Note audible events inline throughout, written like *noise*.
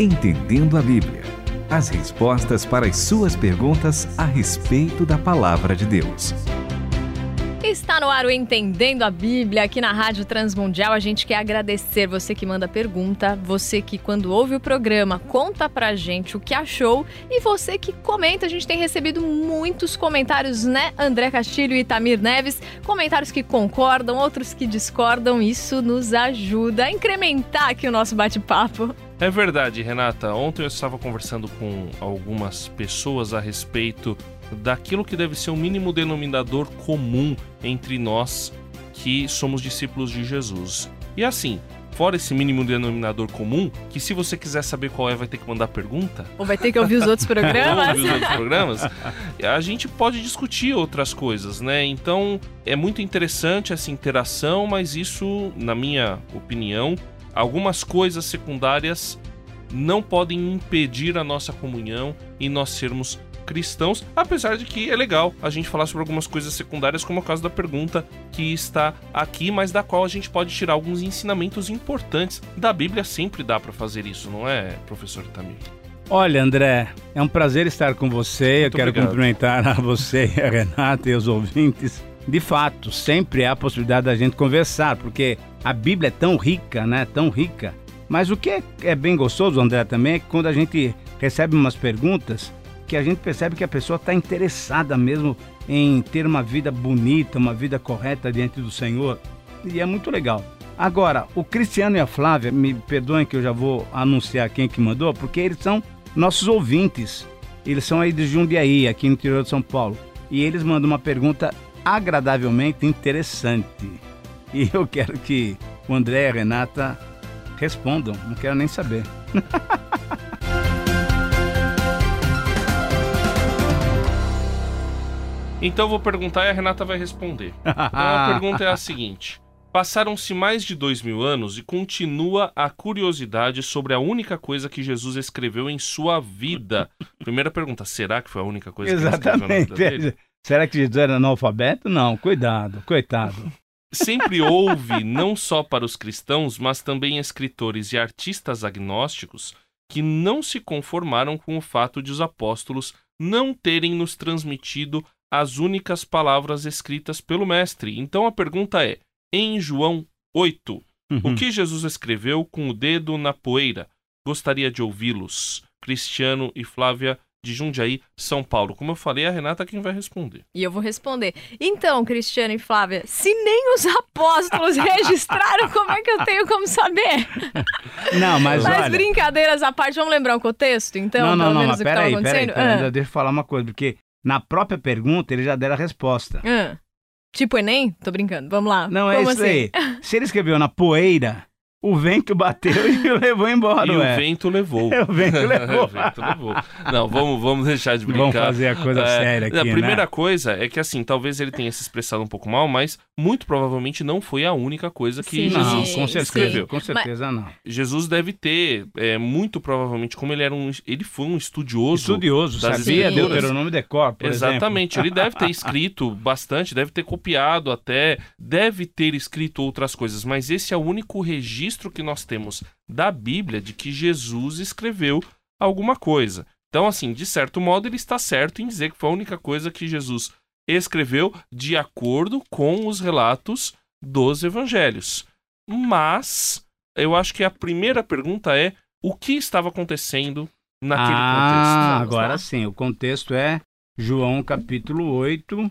Entendendo a Bíblia. As respostas para as suas perguntas a respeito da palavra de Deus. Está no ar o Entendendo a Bíblia aqui na Rádio Transmundial. A gente quer agradecer você que manda pergunta, você que quando ouve o programa conta pra gente o que achou e você que comenta. A gente tem recebido muitos comentários, né, André Castilho e Tamir Neves, comentários que concordam, outros que discordam. Isso nos ajuda a incrementar aqui o nosso bate-papo. É verdade, Renata. Ontem eu estava conversando com algumas pessoas a respeito daquilo que deve ser o mínimo denominador comum entre nós que somos discípulos de Jesus. E assim, fora esse mínimo denominador comum, que se você quiser saber qual é, vai ter que mandar pergunta. Ou vai ter que ouvir os outros *laughs* programas. ouvir os outros programas. A gente pode discutir outras coisas, né? Então, é muito interessante essa interação, mas isso, na minha opinião, algumas coisas secundárias não podem impedir a nossa comunhão e nós sermos cristãos, apesar de que é legal a gente falar sobre algumas coisas secundárias, como é o caso da pergunta que está aqui, mas da qual a gente pode tirar alguns ensinamentos importantes. Da Bíblia sempre dá para fazer isso, não é, professor Tamir? Olha, André, é um prazer estar com você. Muito Eu quero obrigado. cumprimentar a você, a Renata e os ouvintes. De fato, sempre há a possibilidade da gente conversar, porque a Bíblia é tão rica, né? Tão rica. Mas o que é, é bem gostoso, André, também é que quando a gente recebe umas perguntas, que a gente percebe que a pessoa está interessada mesmo em ter uma vida bonita, uma vida correta diante do Senhor. E é muito legal. Agora, o Cristiano e a Flávia, me perdoem que eu já vou anunciar quem que mandou, porque eles são nossos ouvintes. Eles são aí de Jundiaí, aqui no interior de São Paulo. E eles mandam uma pergunta agradavelmente interessante. E eu quero que o André e a Renata respondam, não quero nem saber. *laughs* Então eu vou perguntar e a Renata vai responder. Então a pergunta é a seguinte: Passaram-se mais de dois mil anos e continua a curiosidade sobre a única coisa que Jesus escreveu em sua vida. Primeira pergunta: será que foi a única coisa que ele escreveu na vida dele? Será que Jesus era analfabeto? Não, cuidado, coitado. Sempre houve, não só para os cristãos, mas também escritores e artistas agnósticos que não se conformaram com o fato de os apóstolos não terem nos transmitido as únicas palavras escritas pelo Mestre. Então a pergunta é: em João 8, o que Jesus escreveu com o dedo na poeira? Gostaria de ouvi-los. Cristiano e Flávia de Jundiaí, São Paulo. Como eu falei, a Renata é quem vai responder. E eu vou responder. Então, Cristiano e Flávia, se nem os apóstolos *laughs* registraram, como é que eu tenho como saber? *laughs* Não, mas, Mas olha... brincadeiras à parte, vamos lembrar o contexto, então, não, não, pelo não, menos mas o que estava peraí, peraí, acontecendo? peraí, Ah, ainda deixa eu falar uma coisa, porque na própria pergunta eles já deram a resposta. ah. Tipo Enem? Tô brincando, vamos lá. Não, é Como isso assim? aí. *laughs* Se ele escreveu na poeira, o vento bateu e o levou embora, e ué. *laughs* o vento *laughs* levou. É, o vento levou. o vento levou. Não, vamos, vamos deixar de brincar. Vamos fazer a coisa séria aqui, A primeira né? coisa é que, assim, talvez ele tenha se expressado um pouco mal, mas muito provavelmente não foi a única coisa que Sim, Não, Jesus com sim. certeza, com certeza não. Jesus deve ter, é, muito provavelmente, como ele era um, ele foi um estudioso. Estudioso, das sabia. Deuteronômio de cor, por Exatamente, ele deve ter escrito bastante, deve ter copiado até, deve ter escrito outras coisas, mas esse é o único registro que nós temos da Bíblia de que Jesus escreveu alguma coisa. Então, assim, de certo modo, ele está certo em dizer que foi a única coisa que Jesus escreveu de acordo com os relatos dos evangelhos. Mas eu acho que a primeira pergunta é o que estava acontecendo naquele contexto. ah, Vamos agora lá. sim, o contexto é João capítulo 8,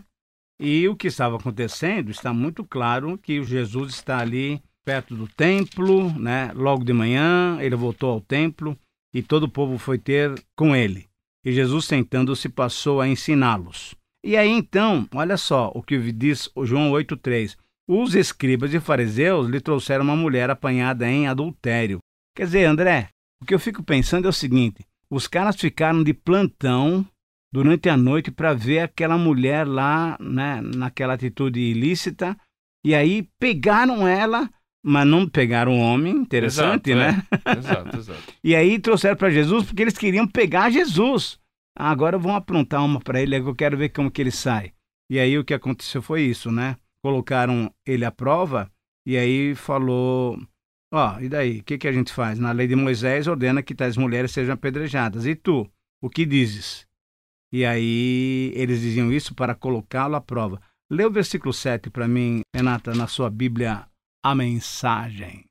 e o que estava acontecendo está muito claro que Jesus está ali perto do templo, né? Logo de manhã, ele voltou ao templo e todo o povo foi ter com ele. E Jesus sentando-se passou a ensiná-los. E aí então, olha só o que diz João 8:3. Os escribas e fariseus lhe trouxeram uma mulher apanhada em adultério. Quer dizer, André, o que eu fico pensando é o seguinte: os caras ficaram de plantão durante a noite para ver aquela mulher lá, né, naquela atitude ilícita, e aí pegaram ela, mas não pegaram o homem, interessante, Exato, né? é. *laughs* Exato, exato. E aí trouxeram para Jesus porque eles queriam pegar Jesus. Ah, agora vão aprontar uma para ele, eu quero ver como que ele sai. E aí o que aconteceu foi isso, né? Colocaram ele à prova e aí falou Ó, e daí? O que, que a gente faz? Na lei de Moisés ordena que tais mulheres sejam apedrejadas. E tu, o que dizes? E aí eles diziam isso para colocá-lo à prova. Lê o versículo 7 para mim, Renata, na sua Bíblia, a mensagem.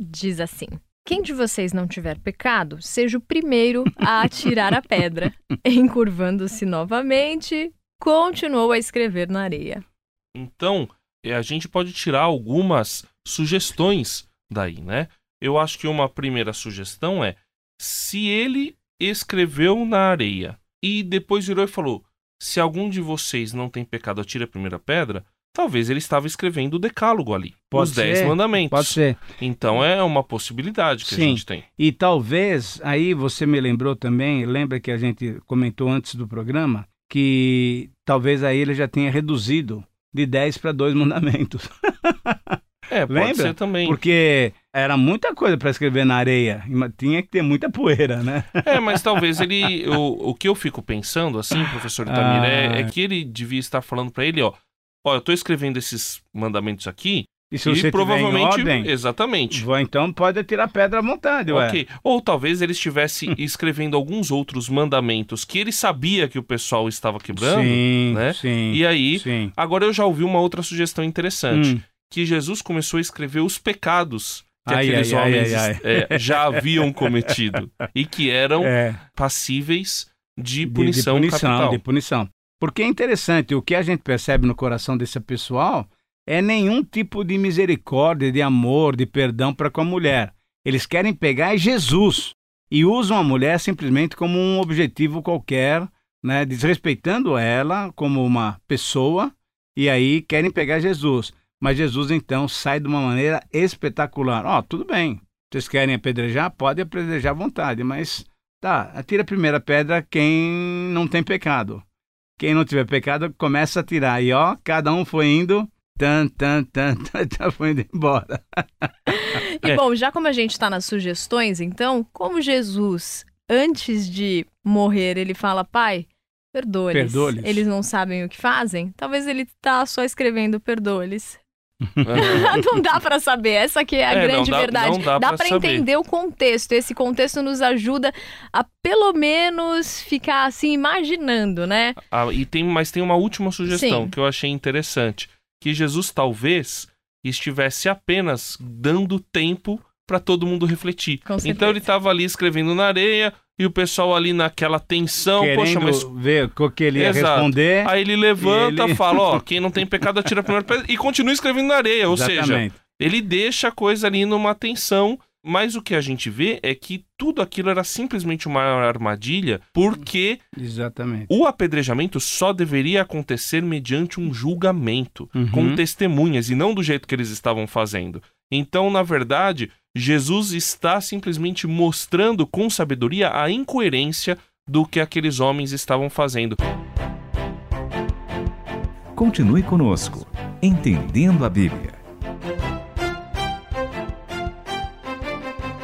Diz assim: Quem de vocês não tiver pecado, seja o primeiro a atirar a pedra. *laughs* Encurvando-se novamente, continuou a escrever na areia. Então, eh, a gente pode tirar algumas sugestões daí, né? Eu acho que uma primeira sugestão é: se ele escreveu na areia e depois virou e falou: se algum de vocês não tem pecado, atire a primeira pedra. Talvez ele estava escrevendo o decálogo ali, Pode os dez ser, mandamentos. Pode ser. Então é uma possibilidade que Sim. a gente tem. E talvez, aí você me lembrou também, lembra que a gente comentou antes do programa, que talvez aí ele já tenha reduzido de 10 para dois mandamentos. É, pode Lembra? ser também. Porque era muita coisa para escrever na areia, tinha que ter muita poeira, né? É, mas talvez ele. O, o que eu fico pensando, assim, professor Itamir, Ah. é, é que ele devia estar falando para ele, ó. Ó, eu tô escrevendo esses mandamentos aqui E se e você provavelmente. tiver em ordem, Exatamente. vou, então pode tirar pedra à vontade, ué. Ok. Ou talvez ele estivesse *laughs* escrevendo alguns outros mandamentos que ele sabia que o pessoal estava quebrando. sim, né? sim, E aí, sim. agora eu já ouvi uma outra sugestão interessante. Hum. Que Jesus começou a escrever os pecados que Ai, aqueles ai, homens ai, é, já haviam cometido. *laughs* E que eram É, passíveis de de- punição, de, punição, capital. de punição. Porque é interessante, o que a gente percebe no coração desse pessoal é nenhum tipo de misericórdia, de amor, de perdão para com a mulher. Eles querem pegar Jesus e usam a mulher simplesmente como um objetivo qualquer, né, desrespeitando ela como uma pessoa, e aí querem pegar Jesus. Mas Jesus então sai de uma maneira espetacular. Ó, tudo bem. Vocês querem apedrejar? Pode apedrejar à vontade, mas tá, atira a primeira pedra quem não tem pecado. Quem não tiver pecado, começa a tirar. E ó, cada um foi indo, tan, tan, tan, *laughs* tan, tan foi indo embora. E É. bom, já como a gente está nas sugestões, então, como Jesus, antes de morrer, ele fala, pai, perdoa-lhes. Perdoa-lhes. Eles não sabem o que fazem. Talvez ele tá só escrevendo perdoa-lhes. Não dá pra saber. Essa que é a É, não grande dá- verdade. não dá pra saber. entender o contexto. Esse contexto nos ajuda a pelo menos ficar assim imaginando, né? Ah, e tem, mas tem uma última sugestão Sim. que eu achei interessante, que Jesus talvez estivesse apenas dando tempo para todo mundo refletir. Então ele estava ali escrevendo na areia e o pessoal ali naquela tensão, Querendo poxa, mas ver o que ele ia Exato. responder. aí ele levanta, ele- fala, ó, *laughs* quem não tem pecado atira a primeira pedra e continua escrevendo na areia, ou seja, Exatamente. ele deixa a coisa ali numa tensão, mas o que a gente vê é que tudo aquilo era simplesmente uma armadilha, porque Exatamente. o apedrejamento só deveria acontecer mediante um julgamento, Uhum. com testemunhas e não do jeito que eles estavam fazendo. Então, na verdade, Jesus está simplesmente mostrando com sabedoria a incoerência do que aqueles homens estavam fazendo. Continue conosco, entendendo a Bíblia.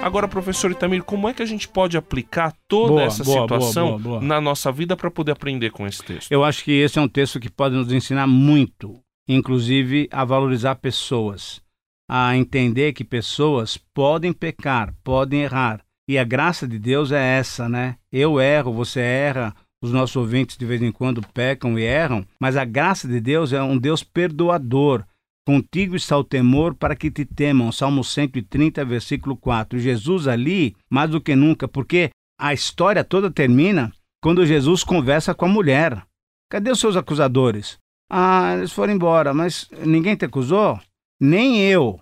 Agora, professor Itamir, como é que a gente pode aplicar toda Boa, essa boa, situação boa, boa, boa. na nossa vida para poder aprender com esse texto? Eu acho que esse é um texto que pode nos ensinar muito, inclusive a valorizar pessoas, a entender que pessoas podem pecar, podem errar. E a graça de Deus é essa, né? Eu erro, você erra, os nossos ouvintes de vez em quando pecam e erram, mas a graça de Deus é um Deus perdoador. Contigo está o temor para que te temam. Salmo 130, versículo 4. Jesus ali, mais do que nunca, porque a história toda termina quando Jesus conversa com a mulher. Cadê os seus acusadores? Ah, eles foram embora, mas ninguém te acusou? Nem eu,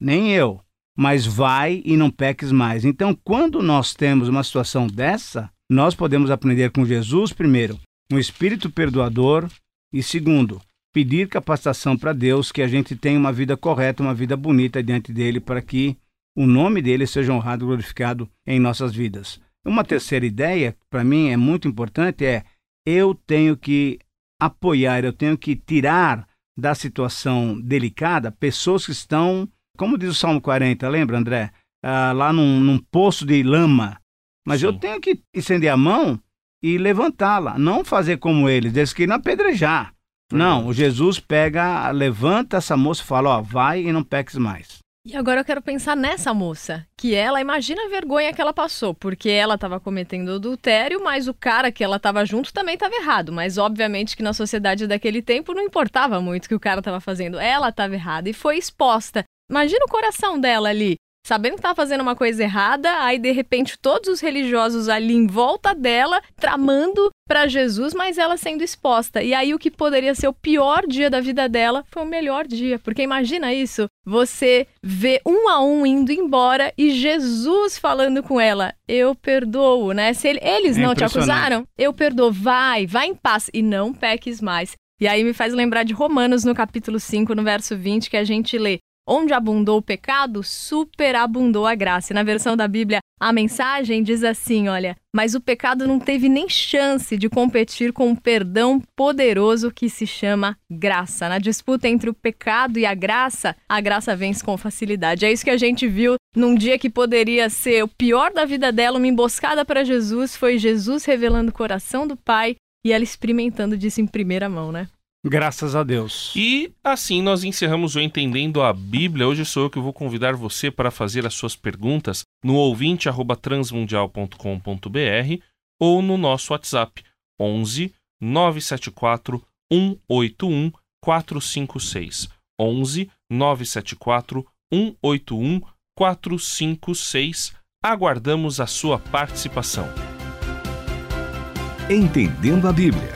nem eu. Mas vai e não peques mais. Então, quando nós temos uma situação dessa, nós podemos aprender com Jesus, primeiro, um espírito perdoador, e segundo, pedir capacitação para Deus que a gente tenha uma vida correta, uma vida bonita diante dele, para que o nome dele seja honrado e glorificado em nossas vidas. Uma terceira ideia, para mim é muito importante, é eu tenho que apoiar, eu tenho que tirar da situação delicada pessoas que estão, como diz o Salmo 40, lembra, André? Ah, lá num, num poço de lama. Mas eu Sim. tenho que estender a mão e levantá-la, não fazer como eles, eles queriam apedrejar. Não, o Jesus pega, levanta essa moça e fala, ó, vai e não peques mais. E agora eu quero pensar nessa moça, que ela, imagina a vergonha que ela passou, porque ela estava cometendo adultério, mas o cara que ela estava junto também estava errado. Mas obviamente que na sociedade daquele tempo não importava muito o que o cara estava fazendo. Ela estava errada e foi exposta. Imagina o coração dela ali, sabendo que estava fazendo uma coisa errada, aí de repente todos os religiosos ali em volta dela, tramando para Jesus, mas ela sendo exposta. E aí o que poderia ser o pior dia da vida dela foi o melhor dia, porque imagina isso, você vê um a um indo embora e Jesus falando com ela: "Eu perdoo", né? Se ele, eles é não te acusaram, eu perdoo, vai, vai em paz e não peques mais. E aí me faz lembrar de Romanos no capítulo 5, no verso 20, que a gente lê: Onde abundou o pecado, superabundou a graça. E na versão da Bíblia, a mensagem diz assim: olha, mas o pecado não teve nem chance de competir com o perdão poderoso que se chama graça. Na disputa entre o pecado e a graça, a graça vence com facilidade. É isso que a gente viu num dia que poderia ser o pior da vida dela, uma emboscada para Jesus. Foi Jesus revelando o coração do Pai e ela experimentando disso em primeira mão, né? Graças a Deus. E assim nós encerramos o Entendendo a Bíblia. Hoje sou eu que vou convidar você para fazer as suas perguntas no ouvinte@transmundial.com.br ou no nosso WhatsApp 11 974 181 456. 11 974 181 456. Aguardamos a sua participação. Entendendo a Bíblia